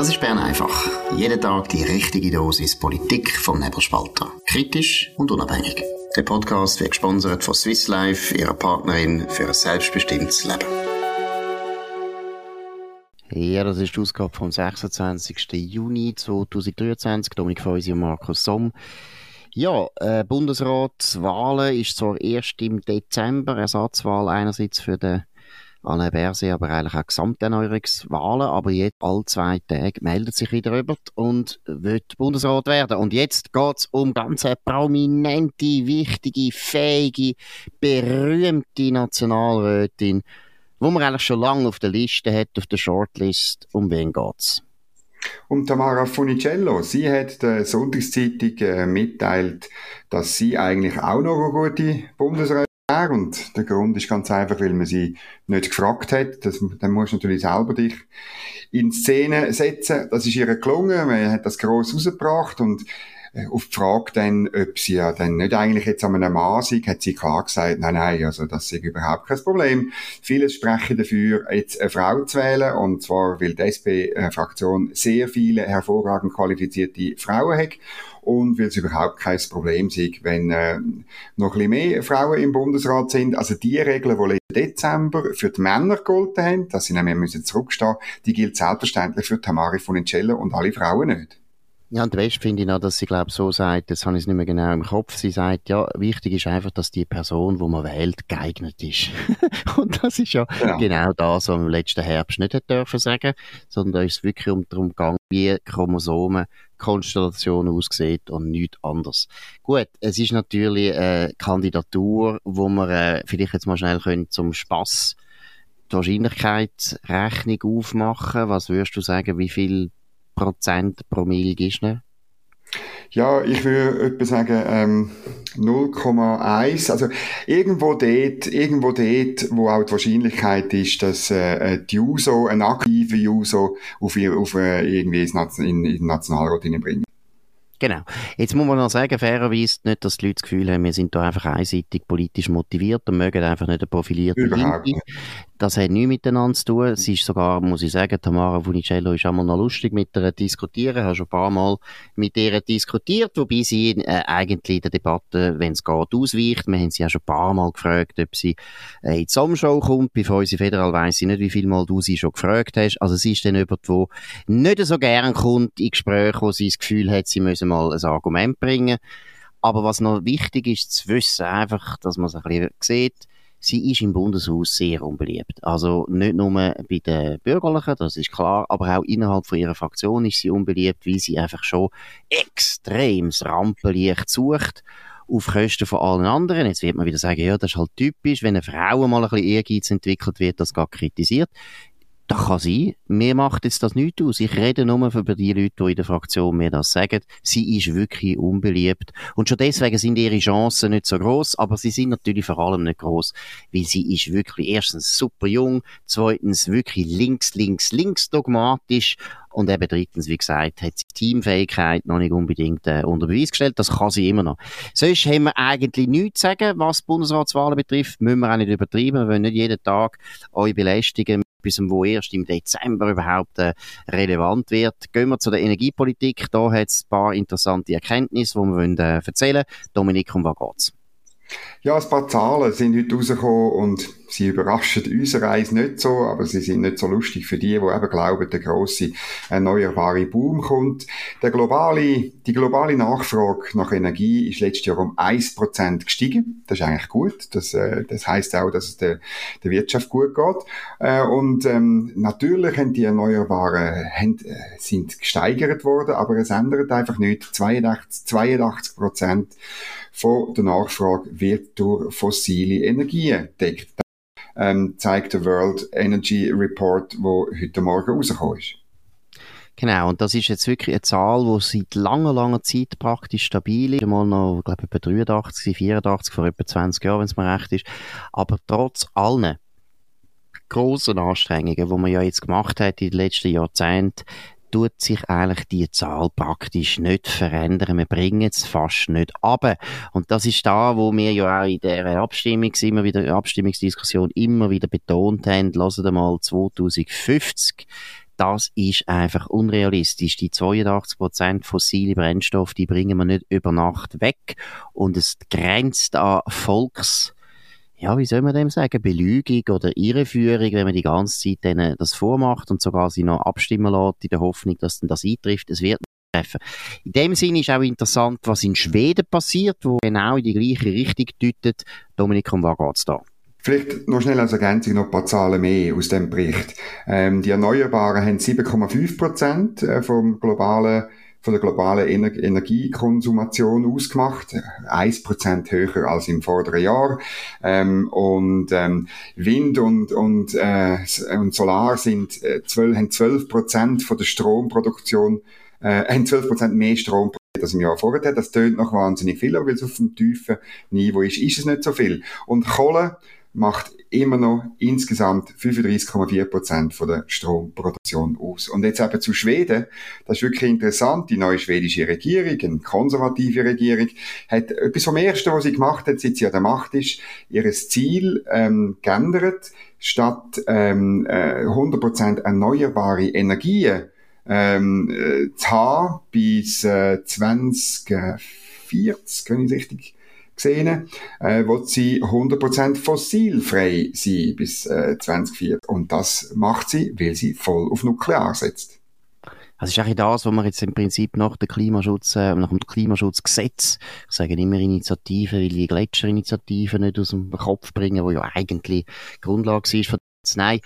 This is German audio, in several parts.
Das ist Bern einfach. Jeden Tag die richtige Dosis Politik vom Nebelspalter. Kritisch und unabhängig. Der Podcast wird gesponsert von Swiss Life, ihrer Partnerin für ein selbstbestimmtes Leben. Ja, das ist die Ausgabe vom 26. Juni 2023. Dominik Feusi und Markus Somm. Ja, äh, Bundesratswahlen ist zwar erst im Dezember, Ersatzwahl einerseits für den Alain Berset, aber eigentlich auch Gesamterneuerungswahlen, aber jetzt alle zwei Tage meldet sich wieder jemand und wird Bundesrat werden. Und jetzt geht's um ganz prominente, wichtige, fähige, berühmte Nationalrätin, wo man eigentlich schon lange auf der Liste hat, auf der Shortlist. Um wen geht's? Um Tamara Funicello. Sie hat der Sonntagszeitung äh, mitteilt, dass sie eigentlich auch noch eine gute Bundesrätin wäre. Und der Grund ist ganz einfach, weil man sie nicht gefragt hat. Das, dann musst du natürlich selber dich in Szene setzen. Das ist ihr gelungen. Man hat das gross rausgebracht und auf die Frage dann, ob sie ja dann nicht eigentlich jetzt an einem Mann hat sie klar gesagt, nein, nein, also das ist überhaupt kein Problem. Viele sprechen dafür, jetzt eine Frau zu wählen, und zwar, weil die SP-Fraktion sehr viele hervorragend qualifizierte Frauen hat und weil es überhaupt kein Problem ist, wenn äh, noch ein bisschen mehr Frauen im Bundesrat sind. Also die Regeln, die im Dezember für die Männer gegolten haben, dass sie nämlich müssen zurückstehen die gilt selbstverständlich für Tamari von Funicello und alle Frauen nicht. Ja, und West finde ich noch, dass sie, glaube so sagt, das habe ich nicht mehr genau im Kopf, sie sagt, ja, wichtig ist einfach, dass die Person, die man wählt, geeignet ist. und das ist ja, ja, genau das, was man im letzten Herbst nicht hätte dürfen sagen, sondern da ist es wirklich um, darum gegangen, wie Chromosomenkonstellation aussieht und nichts anderes. Gut, es ist natürlich eine Kandidatur, wo man äh, vielleicht jetzt mal schnell können zum Spass die Wahrscheinlichkeitsrechnung aufmachen. Was würdest du sagen, wie viel Prozent pro Mil gibst du ja, ich würde etwa sagen ähm, 0,1. Also irgendwo dort, irgendwo dort, wo auch die Wahrscheinlichkeit ist, dass äh, die Juso, ein aktiver Juso, auf, auf äh, irgendwie in, in den Nationalrat bringen. Genau. Jetzt muss man noch sagen, fairerweise nicht, dass die Leute das Gefühl haben, wir sind da einfach einseitig politisch motiviert und mögen einfach nicht eine profilierte Linke. Das hat nichts miteinander zu tun. Es ist sogar, muss ich sagen, Tamara Funicello ist einmal noch lustig mit ihr diskutieren. Ich habe schon ein paar Mal mit ihr diskutiert, wobei sie äh, eigentlich in der Debatte, wenn es geht, ausweicht. Wir haben sie ja schon ein paar Mal gefragt, ob sie äh, in die Sommershow kommt. Bei Feusi Federal weiss ich nicht, wie viel Mal du sie schon gefragt hast. Also sie ist dann jemand, der nicht so gern kommt in Gespräche, wo sie das Gefühl hat, sie müsse mal ein Argument bringen. Aber was noch wichtig ist zu wissen, einfach, dass man es ein bisschen sieht, sie ist im Bundeshaus sehr unbeliebt. Also nicht nur bei den Bürgerlichen, das ist klar, aber auch innerhalb von ihrer Fraktion ist sie unbeliebt, weil sie einfach schon extremes Rampenlicht sucht auf Kosten von allen anderen. Jetzt wird man wieder sagen, ja, das ist halt typisch, wenn eine Frau mal ein bisschen Ehrgeiz entwickelt wird, das gar kritisiert. Das kann sein. Mir macht jetzt das nicht aus. Ich rede nur über die Leute, die in der Fraktion mir das sagen. Sie ist wirklich unbeliebt. Und schon deswegen sind ihre Chancen nicht so groß, aber sie sind natürlich vor allem nicht groß, weil sie ist wirklich erstens super jung, zweitens wirklich links, links, links dogmatisch und eben drittens, wie gesagt, hat sie Teamfähigkeit noch nicht unbedingt äh, unter Beweis gestellt. Das kann sie immer noch. Sonst haben wir eigentlich nichts zu sagen, was Bundesratswahlen betrifft. Müssen wir auch nicht übertreiben. Wir wollen nicht jeden Tag euch belästigen bis wo erst im Dezember überhaupt äh, relevant wird. Gehen wir zu der Energiepolitik. Da hat es ein paar interessante Erkenntnisse, die wir wollen, äh, erzählen. Dominik, um was geht's? Ja, ein paar Zahlen sind heute rausgekommen und sie überraschen unsere Reise nicht so, aber sie sind nicht so lustig für die, die eben glauben, der grosse erneuerbare Boom kommt. Der globale, die globale Nachfrage nach Energie ist letztes Jahr um 1% gestiegen. Das ist eigentlich gut. Das, äh, das heißt auch, dass es der, der Wirtschaft gut geht. Äh, und ähm, natürlich haben die Erneuerbaren haben, äh, sind gesteigert worden, aber es ändert einfach nicht. 82, 82 von der Nachfrage wird durch fossile Energien deckt ähm, zeigt der World Energy Report, wo heute Morgen rausgekommen ist. Genau, und das ist jetzt wirklich eine Zahl, die seit langer, langer Zeit praktisch stabil ist. Mal noch, glaube ich, etwa 83, 84, vor etwa 20 Jahren, wenn es mir recht ist. Aber trotz allen grossen Anstrengungen, die man ja jetzt gemacht hat in den letzten Jahrzehnten, tut sich eigentlich die Zahl praktisch nicht verändern. Wir bringen es fast nicht ab. Und das ist da, wo wir ja auch in der Abstimmung, immer wieder, Abstimmungsdiskussion immer wieder betont haben, wir mal 2050 das ist einfach unrealistisch. Die 82% fossile Brennstoffe, die bringen wir nicht über Nacht weg und es grenzt an Volks ja, wie soll man dem sagen, Belügung oder Irreführung, wenn man die ganze Zeit denen das vormacht und sogar sie noch abstimmen lässt, in der Hoffnung, dass dann das eintrifft. Es wird treffen. In dem Sinne ist auch interessant, was in Schweden passiert, wo genau in die gleiche Richtung deutet. Dominik, um was geht's da? Vielleicht noch schnell als Ergänzung noch ein paar Zahlen mehr aus dem Bericht. Ähm, die Erneuerbaren haben 7,5 Prozent äh, vom globalen von der globalen Ener Energiekonsumation ausgemacht, 1% höher als im vorderen Jahr. Ähm, und ähm, Wind und, und, äh, und Solar sind, äh, 12, haben 12% von der Stromproduktion, äh, haben 12% mehr Strom als im Jahr vorher. Das tönt noch wahnsinnig viel, aber weil es auf dem tiefen Niveau ist, ist es nicht so viel. Und Kohle macht immer noch insgesamt 35,4 Prozent von der Stromproduktion aus. Und jetzt eben zu Schweden, das ist wirklich interessant. Die neue schwedische Regierung, eine konservative Regierung, hat etwas vom Ersten, was sie gemacht hat, seit sie an der Macht ist, ihres Ziel ähm, geändert. Statt ähm, äh, 100 Prozent erneuerbare Energien ähm, äh, zu haben bis äh, 2040, wenn ich richtig gesehen, äh, wo sie 100% fossilfrei sein bis äh, 2040. Und das macht sie, weil sie voll auf Nuklear setzt. Das ist eigentlich das, was wir jetzt im Prinzip nach dem Klimaschutz, äh, nach dem Klimaschutzgesetz, ich sage immer Initiative, weil die Gletscherinitiative nicht aus dem Kopf bringen, wo ja eigentlich Grundlage ist von Nein,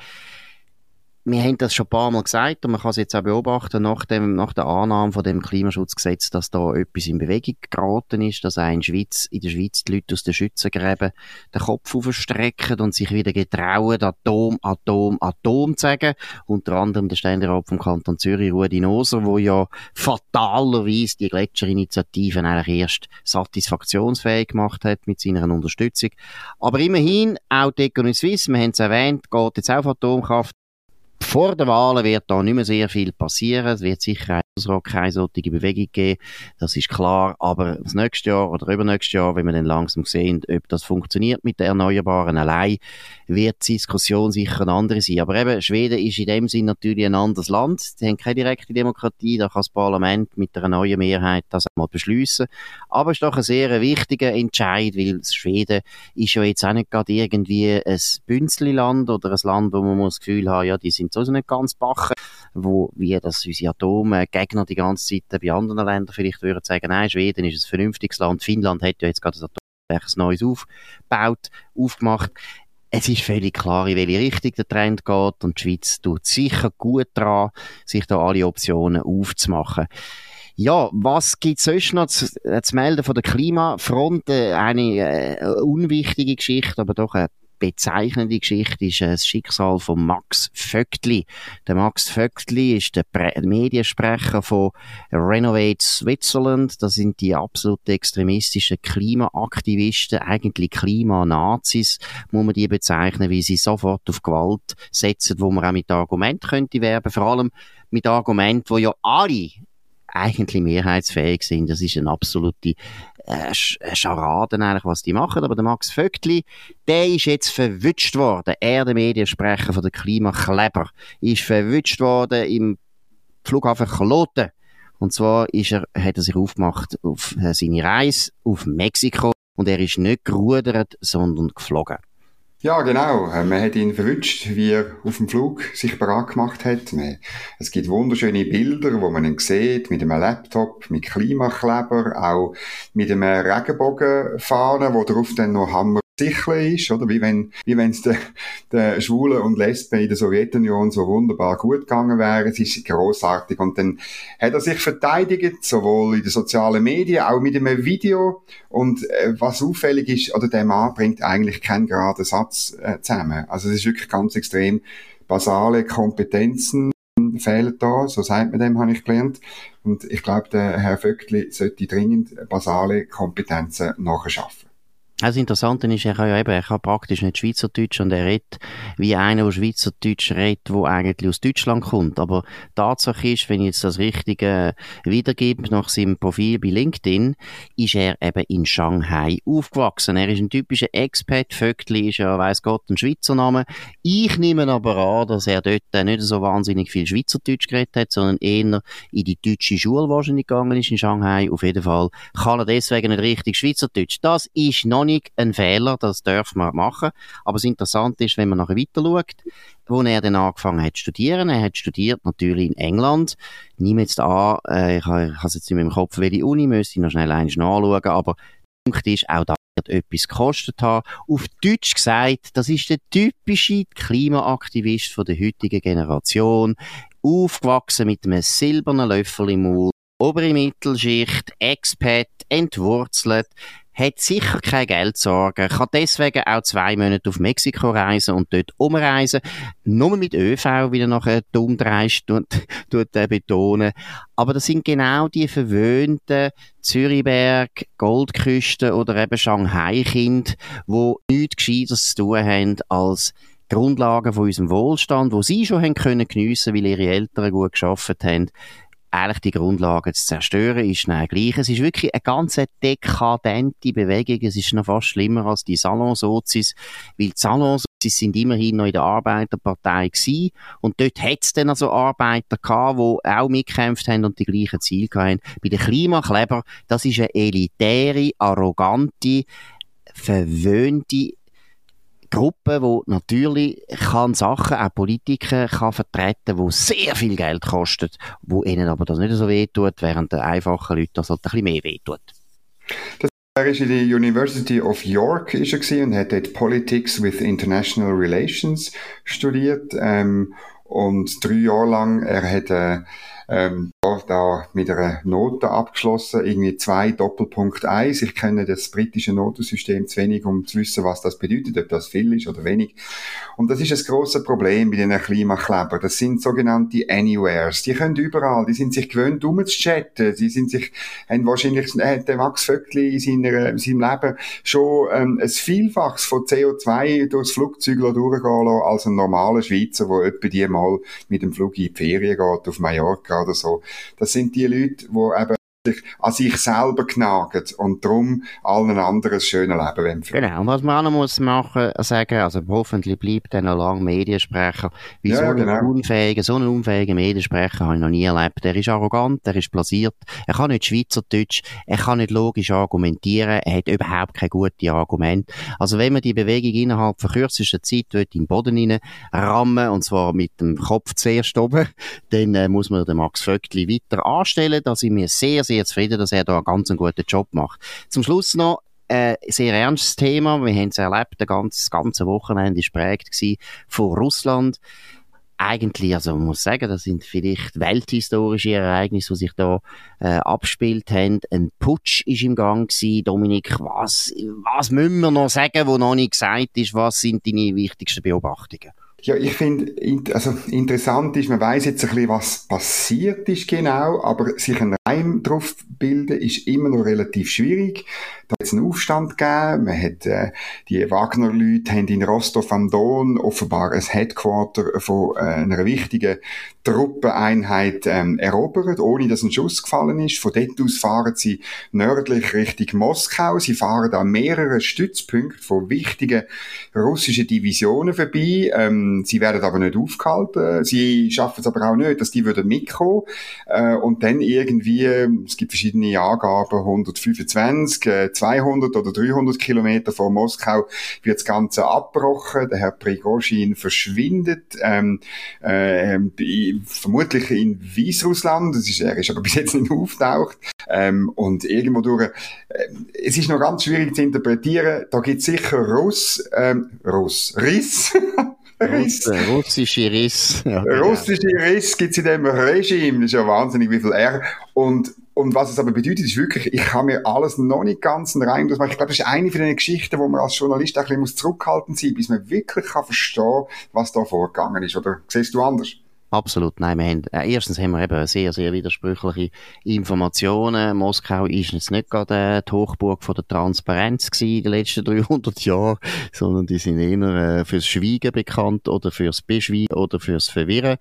wir haben das schon ein paar Mal gesagt und man kann es jetzt auch beobachten nach, dem, nach der Annahme von dem Klimaschutzgesetz, dass da etwas in Bewegung geraten ist, dass auch in, Schweiz, in der Schweiz die Leute aus den Schützengräben den Kopf aufstrecken und sich wieder getrauen, Atom, Atom, Atom zu sagen. Unter anderem der Ständerat vom Kanton Zürich, Rudi Noser, wo ja fatalerweise die Gletscherinitiativen eigentlich erst satisfaktionsfähig gemacht hat mit seiner Unterstützung. Aber immerhin, auch die Economy Suisse, wir haben es erwähnt, geht jetzt auf Atomkraft vor den Wahlen wird da nicht mehr sehr viel passieren. Es wird sicher keine solche Bewegung geben. Das ist klar. Aber das nächste Jahr oder übernächstes Jahr, wenn wir dann langsam sehen, ob das funktioniert mit den Erneuerbaren allein, wird die Diskussion sicher eine andere sein. Aber eben, Schweden ist in dem Sinn natürlich ein anderes Land. Sie haben keine direkte Demokratie. Da kann das Parlament mit einer neuen Mehrheit das einmal beschließen. Aber es ist doch ein sehr wichtiger Entscheid, weil Schweden ist ja jetzt auch nicht gerade irgendwie ein Bünzli-Land oder ein Land, wo man das Gefühl hat, ja, die sind sowieso nicht ganz bachen, wo, wie das unsere Atomgegner die ganze Zeit bei anderen Ländern vielleicht würden sagen, nein, Schweden ist ein vernünftiges Land, Finnland hat ja jetzt gerade das Atomwerk neues aufgebaut, aufgemacht. Es ist völlig klar, in welche Richtung der Trend geht und die Schweiz tut sicher gut daran, sich da alle Optionen aufzumachen. Ja, was gibt es sonst noch zu, äh, zu, melden von der Klimafront? Äh, eine äh, unwichtige Geschichte, aber doch eine bezeichnende Geschichte ist das Schicksal von Max Vögtli. Der Max Vögtli ist der Pre Mediensprecher von Renovate Switzerland. Das sind die absolut extremistischen Klimaaktivisten, eigentlich Klimanazis, muss man die bezeichnen, wie sie sofort auf Gewalt setzen, wo man auch mit Argumenten könnte werben, vor allem mit Argumenten, wo ja alle eigentlich mehrheitsfähig sind. Das ist eine absolute äh, Scharaden eigentlich, was die machen. Aber der Max Vögtli, der ist jetzt verwünscht worden. Er, der Mediensprecher von der Klimakleber, ist verwünscht worden im Flughafen Kloten. Und zwar ist er, hat er sich aufgemacht auf äh, seine Reise auf Mexiko und er ist nicht gerudert, sondern geflogen. Ja, genau. Äh, man hat ihn verwünscht, wie er auf dem Flug sich bereit gemacht hat. Es gibt wunderschöne Bilder, wo man ihn sieht, mit einem Laptop, mit Klimakleber, auch mit einem Regenbogenfahnen, wo drauf dann noch Hammer sicher ist, oder? Wie wenn, wie wenn es den, den Schwulen und Lesben in der Sowjetunion so wunderbar gut gegangen wäre. Es ist großartig. Und dann hat er sich verteidigt, sowohl in den sozialen Medien, auch mit einem Video. Und äh, was auffällig ist, oder der Mann bringt eigentlich keinen geraden Satz äh, zusammen. Also es ist wirklich ganz extrem basale Kompetenzen fehlen da, so sagt man dem, habe ich gelernt. Und ich glaube, der Herr Vöckli sollte dringend basale Kompetenzen nachschaffen. Das Interessante ist, er kann ja eben, er kann praktisch nicht Schweizerdeutsch und er redet wie einer, der Schweizerdeutsch redet, der eigentlich aus Deutschland kommt. Aber Tatsache ist, wenn ich jetzt das Richtige wiedergebe nach seinem Profil bei LinkedIn, ist er eben in Shanghai aufgewachsen. Er ist ein typischer Expat. Vögtli ist ja, weiss Gott, ein Schweizer Name. Ich nehme aber an, dass er dort nicht so wahnsinnig viel Schweizerdeutsch geredet hat, sondern eher in die deutsche Schule wahrscheinlich gegangen ist in Shanghai. Auf jeden Fall kann er deswegen nicht richtig Schweizerdeutsch. Das ist noch nicht ein Fehler, das darf man machen. Aber das Interessante ist, wenn man nachher weiter schaut, wo er dann angefangen hat zu studieren. Er hat studiert natürlich in England. Nehme jetzt an, äh, ich habe es jetzt in meinem Kopf, welche Uni, müsste ich noch schnell eins nachschauen, aber der Punkt ist, auch da wird etwas gekostet haben. Auf Deutsch gesagt, das ist der typische Klimaaktivist von der heutigen Generation. Aufgewachsen mit einem silbernen Löffel im Mund, obere Mittelschicht, Expat, entwurzelt, hat sicher kein Geld sorgen, kann deswegen auch zwei Monate auf Mexiko reisen und dort umreisen, nur mit ÖV, wie er nachher dumm dreist tut, tut er betonen. Aber das sind genau die verwöhnten Zürichberg, Goldküste oder eben Shanghai-Kind, wo nichts Gescheites zu tun haben als Grundlagen von unserem Wohlstand, wo sie schon haben können geniessen, weil ihre Eltern gut geschafft haben, eigentlich die Grundlagen zu zerstören, ist dann gleich. Es ist wirklich eine ganz dekadente Bewegung. Es ist noch fast schlimmer als die Salonsozis, weil die Salonsozis sind immerhin noch in der Arbeiterpartei gewesen. Und dort hat es dann also Arbeiter gehabt, die auch mitgekämpft haben und die gleichen Ziele hatten. Bei den Klimakleber, das ist eine elitäre, arrogante, verwöhnte Gruppe, die natürlich kann Sachen, auch Politiker, kann vertreten, die sehr viel Geld kosten, wo ihnen aber das nicht so wehtut, während den einfachen Leuten das halt ein bisschen mehr wehtut. Das er ist in der University of York ist er und hat dort Politics with International Relations studiert ähm, und drei Jahre lang er hat äh, ähm, da mit einer Note abgeschlossen, irgendwie zwei Doppelpunkt eins. Ich kenne das britische Notensystem zu wenig, um zu wissen, was das bedeutet, ob das viel ist oder wenig. Und das ist das große Problem bei den Klimakleber. Das sind sogenannte Anywheres. Die können überall, die sind sich gewöhnt, umzuchatten. Sie sind sich, haben wahrscheinlich, hat der Max Vöckli in, seiner, in seinem Leben schon ähm, ein Vielfaches von CO2 durchs Flugzeug durchgehen lassen, als ein normaler Schweizer, der etwa die mal mit dem Flug in die Ferien geht, auf Mallorca oder so. Das sind die Leute, die eben an sich selber knagen und darum allen anderen ein schönes Leben wollen. Genau, und was man auch noch muss machen, sagen, also hoffentlich bleibt er noch lange Mediensprecher, wie ja, so einen genau. unfähigen, so einen unfähigen Mediensprecher habe ich noch nie erlebt. Er ist arrogant, er ist blasiert, er kann nicht Schweizerdeutsch, er kann nicht logisch argumentieren, er hat überhaupt keine guten Argumente. Also wenn man die Bewegung innerhalb von kürzester Zeit in den Boden rein rammen, und zwar mit dem Kopf zuerst oben, dann äh, muss man den Max Vöckli weiter anstellen, dass ich mir sehr, sehr sehr zufrieden, dass er da einen ganz guten Job macht. Zum Schluss noch ein äh, sehr ernstes Thema. Wir haben es erlebt, das ganze, ganze Wochenende war prägt von Russland. Eigentlich, also man muss sagen, das sind vielleicht welthistorische Ereignisse, die sich da äh, abspielt haben. Ein Putsch ist im Gang gewesen. Dominik, was, was müssen wir noch sagen, wo noch nicht gesagt ist? Was sind deine wichtigsten Beobachtungen? Ja, ich finde, also interessant ist, man weiß jetzt ein bisschen, was passiert ist genau, aber sich einen Reim drauf bilden ist immer noch relativ schwierig. Da hat es einen Aufstand gegeben, man hat, äh, die Wagner-Leute haben in Rostov am Don offenbar ein Headquarter von äh, einer wichtigen Truppeneinheit ähm, erobert, ohne dass ein Schuss gefallen ist. Von dort aus fahren sie nördlich Richtung Moskau. Sie fahren an mehrere Stützpunkte von wichtigen russischen Divisionen vorbei. Ähm, sie werden aber nicht aufgehalten. Sie schaffen es aber auch nicht, dass die würden mitkommen. Äh, und dann irgendwie, es gibt verschiedene Angaben, 125, äh, 200 oder 300 Kilometer vor Moskau wird das Ganze abgebrochen. Der Herr Prigozhin verschwindet. Ähm, äh, vermutlich in Weißrussland. Das ist, er ist aber bis jetzt nicht auftaucht. Ähm, und irgendwo durch, äh, es ist noch ganz schwierig zu interpretieren. Da gibt es sicher Russ, ähm, Russ, Riss. Riss. Russische Riss. Ja. Russische Riss gibt es in dem Regime. Das ist ja wahnsinnig, wie viel R. Und, und was es aber bedeutet, ist wirklich, ich kann mir alles noch nicht ganz rein. Ich glaube, das ist eine von den Geschichten, wo man als Journalist ein bisschen zurückhalten sein muss, bis man wirklich kann verstehen was da vorgegangen ist. Oder siehst du anders? Absolut. Nein, wir haben, äh, erstens haben wir eben sehr, sehr widersprüchliche Informationen. Moskau ist jetzt nicht gerade äh, die Hochburg von der Transparenz gewesen in den letzten 300 Jahren, sondern die sind eher äh, fürs Schweigen bekannt oder fürs Beschweigen oder fürs Verwirren.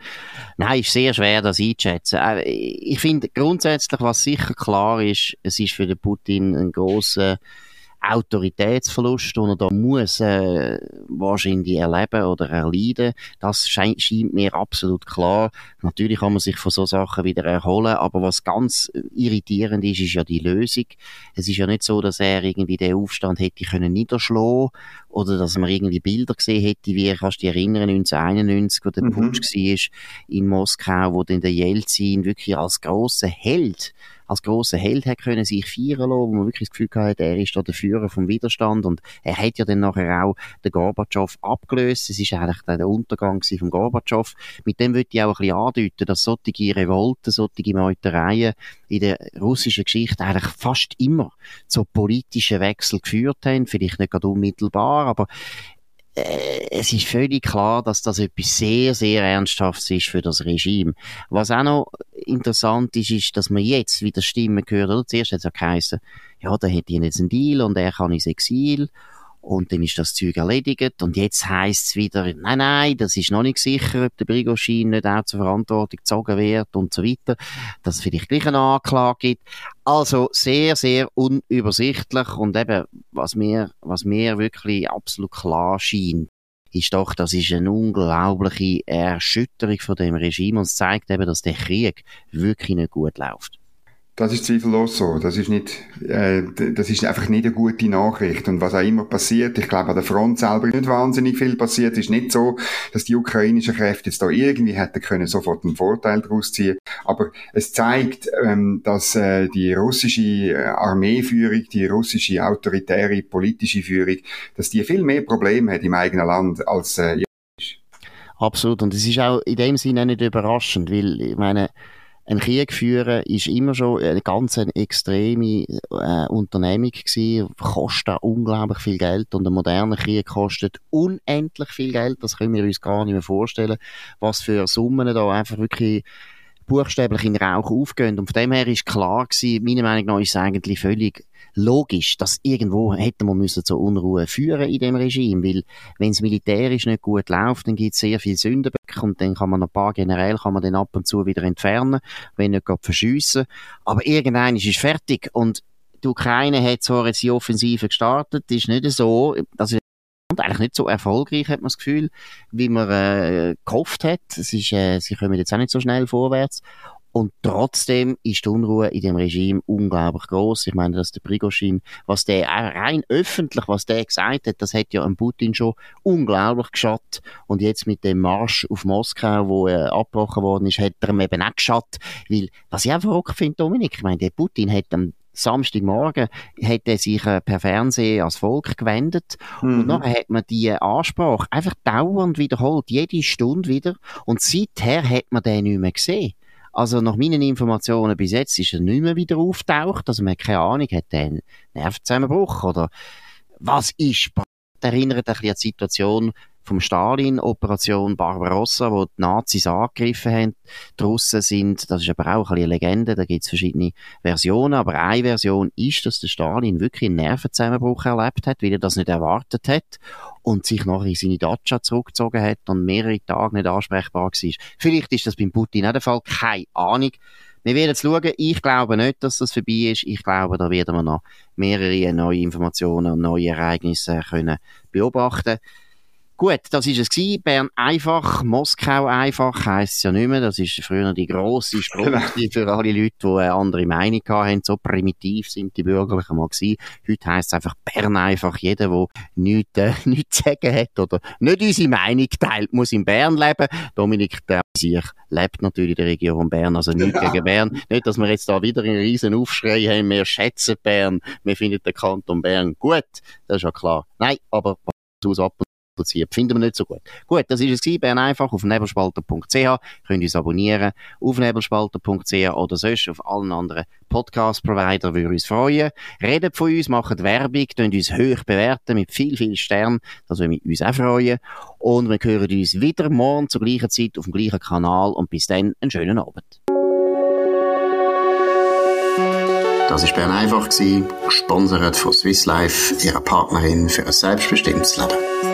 Nein, ist sehr schwer, das einzuschätzen. Äh, ich finde grundsätzlich, was sicher klar ist, es ist für den Putin ein grosser Autoritätsverlust, den er da muss äh, wahrscheinlich erleben oder erleiden. Das scheint, scheint mir absolut klar. Natürlich kann man sich von so Sachen wieder erholen, aber was ganz irritierend ist, ist ja die Lösung. Es ist ja nicht so, dass er irgendwie den Aufstand hätte können niederschlagen oder dass man irgendwie Bilder gesehen hätte, wie kannst du dich erinnern, 1991, wo der mhm. Putsch war in Moskau, wo dann der Jelzin wirklich als grosser Held als grosser Held hat können sich feiern lassen, wo man wirklich das Gefühl hatte, er ist da der Führer vom Widerstand und er hat ja dann nachher auch den Gorbatschow abgelöst. Es ist eigentlich der Untergang vom Gorbatschow. Mit dem würde ich auch ein bisschen andeuten, dass solche Revolten, solche Meutereien in der russischen Geschichte eigentlich fast immer zu politischen Wechsel geführt haben. Vielleicht nicht gerade unmittelbar, aber es ist völlig klar, dass das etwas sehr, sehr Ernsthaftes ist für das Regime. Was auch noch interessant ist, ist, dass man jetzt wieder Stimmen gehört, oder? Zuerst hat es ja geheißen, ja, da hätte ich jetzt einen Deal und er kann ins Exil und dann ist das Zeug erledigt. Und jetzt heisst es wieder, nein, nein, das ist noch nicht sicher, ob der Brigoschin nicht auch zur Verantwortung gezogen wird und so weiter. Dass es vielleicht gleich eine Anklage gibt. Also sehr, sehr unübersichtlich. Und eben, was mir, was mir wirklich absolut klar scheint, ist doch, das ist eine unglaubliche Erschütterung von dem Regime und es zeigt eben, dass der Krieg wirklich nicht gut läuft. Das ist zweifellos so. Das ist nicht, äh, das ist einfach nicht eine gute Nachricht. Und was auch immer passiert, ich glaube, an der Front selber nicht wahnsinnig viel passiert. Es ist nicht so, dass die ukrainischen Kräfte jetzt da irgendwie hätten können sofort einen Vorteil daraus ziehen. Aber es zeigt, ähm, dass äh, die russische äh, Armeeführung, die russische autoritäre politische Führung, dass die viel mehr Probleme hat im eigenen Land als äh, Absolut. Und es ist auch in dem Sinne nicht überraschend, weil, ich meine, ein Krieg führen ist immer schon eine ganz extreme äh, Unternehmung gewesen, kostet unglaublich viel Geld und ein moderner Krieg kostet unendlich viel Geld, das können wir uns gar nicht mehr vorstellen, was für Summen da einfach wirklich buchstäblich in Rauch aufgehen. Und von dem her ist klar gewesen, meiner Meinung nach ist es eigentlich völlig logisch, dass irgendwo hätte man müssen zur Unruhe führen in dem Regime, weil wenn es militärisch nicht gut läuft, dann gibt es sehr viel Sündenböcke und dann kann man ein paar generell kann man dann ab und zu wieder entfernen, wenn nicht gerade verschiessen. Aber irgendein ist fertig und die Ukraine hat zwar jetzt die Offensive gestartet, ist nicht so, und eigentlich nicht so erfolgreich, hat man das Gefühl, wie man äh, gehofft hat. Es ist, äh, sie kommen jetzt auch nicht so schnell vorwärts. Und trotzdem ist die Unruhe in dem Regime unglaublich groß. Ich meine, dass der Prigoschin, was der rein öffentlich, was der gesagt hat, das hat ja an Putin schon unglaublich geschaut. Und jetzt mit dem Marsch auf Moskau, wo er äh, abgebrochen worden ist, hat er ihm eben auch geschaut. Weil, was ich auch verrückt finde, Dominik, ich meine, der Putin hat am Samstagmorgen hat er sich äh, per Fernsehen als Volk gewendet mhm. und dann hat man die Ansprache einfach dauernd wiederholt, jede Stunde wieder und seither hat man den nicht mehr gesehen. Also nach meinen Informationen bis jetzt ist er nicht mehr wieder auftaucht. Also man hat keine Ahnung, hat er einen Nervenzusammenbruch oder was ist? Erinnert ein bisschen an die Situation vom Stalin, Operation Barbarossa, wo die Nazis angegriffen haben. Russen sind, das ist aber auch eine Legende, da gibt es verschiedene Versionen, aber eine Version ist, dass der Stalin wirklich einen Nervenzusammenbruch erlebt hat, weil er das nicht erwartet hat und sich nachher in seine Datscha zurückgezogen hat und mehrere Tage nicht ansprechbar war. Vielleicht ist das beim Putin auch der Fall, keine Ahnung. Wir werden schauen. Ich glaube nicht, dass das vorbei ist. Ich glaube, da werden wir noch mehrere neue Informationen und neue Ereignisse können beobachten Gut, das ist es gewesen. Bern einfach, Moskau einfach heisst es ja nicht mehr. Das ist früher die grosse Sprache genau. für alle Leute, die eine andere Meinung hatten. So primitiv sind die Bürgerlichen mal gewesen. Heute heisst es einfach Bern einfach. Jeder, der nichts, äh, nichts zu sagen hat oder nicht unsere Meinung teilt, muss in Bern leben. Dominik, der sich lebt natürlich in der Region Bern, also nicht ja. gegen Bern. Nicht, dass wir jetzt da wieder einen riesen Aufschrei haben. Wir schätzen Bern. Wir finden den Kanton Bern gut. Das ist ja klar. Nein, aber aus ab produziert. Finden wir nicht so gut. Gut, das ist es. Bern einfach auf nebelspalter.ch. Könnt uns abonnieren auf nebelspalter.ch oder sonst auf allen anderen Podcast-Provider. Würde uns freuen. Redet von uns, macht Werbung, könnt uns hoch bewerten mit viel, viel Sternen. Das würde uns auch freuen. Und wir hören uns wieder morgen zur gleichen Zeit auf dem gleichen Kanal. Und bis dann einen schönen Abend. Das war Bern einfach, gesponsert von Swiss Life, ihrer Partnerin für ein selbstbestimmtes Leben.